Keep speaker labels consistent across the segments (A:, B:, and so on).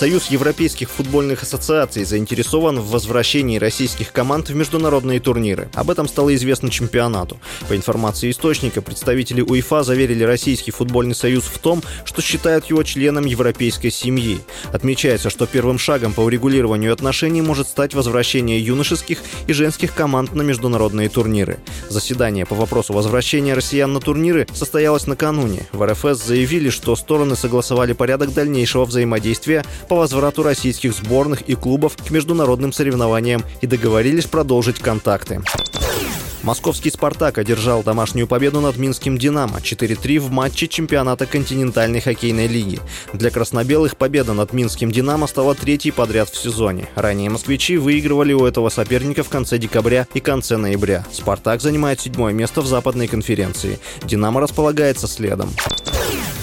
A: Союз Европейских футбольных ассоциаций заинтересован в возвращении российских команд в международные турниры. Об этом стало известно чемпионату. По информации источника, представители УЕФА заверили Российский футбольный союз в том, что считают его членом европейской семьи. Отмечается, что первым шагом по урегулированию отношений может стать возвращение юношеских и женских команд на международные турниры. Заседание по вопросу возвращения россиян на турниры состоялось накануне. В РФС заявили, что стороны согласовали порядок дальнейшего взаимодействия по возврату российских сборных и клубов к международным соревнованиям и договорились продолжить контакты. Московский «Спартак» одержал домашнюю победу над Минским «Динамо» 4-3 в матче чемпионата континентальной хоккейной лиги. Для краснобелых победа над Минским «Динамо» стала третьей подряд в сезоне. Ранее москвичи выигрывали у этого соперника в конце декабря и конце ноября. «Спартак» занимает седьмое место в западной конференции. «Динамо» располагается следом.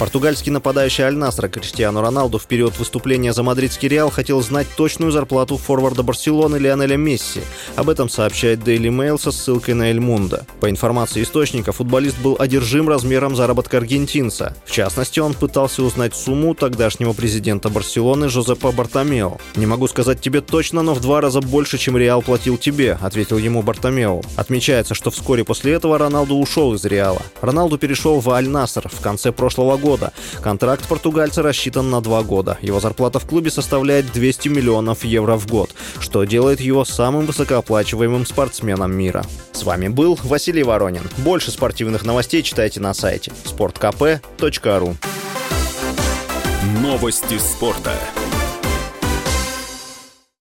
A: Португальский нападающий Аль-Насра Криштиану Роналду в период выступления за мадридский Реал хотел знать точную зарплату форварда Барселоны Лионеля Месси. Об этом сообщает Daily Mail со ссылкой на Эль Мунда. По информации источника, футболист был одержим размером заработка аргентинца. В частности, он пытался узнать сумму тогдашнего президента Барселоны Жозепа Бартомео. «Не могу сказать тебе точно, но в два раза больше, чем Реал платил тебе», — ответил ему Бартомео. Отмечается, что вскоре после этого Роналду ушел из Реала. Роналду перешел в Аль-Наср в конце прошлого года года. Контракт португальца рассчитан на два года. Его зарплата в клубе составляет 200 миллионов евро в год, что делает его самым высокооплачиваемым спортсменом мира. С вами был Василий Воронин. Больше спортивных новостей читайте на сайте sportkp.ru
B: Новости спорта.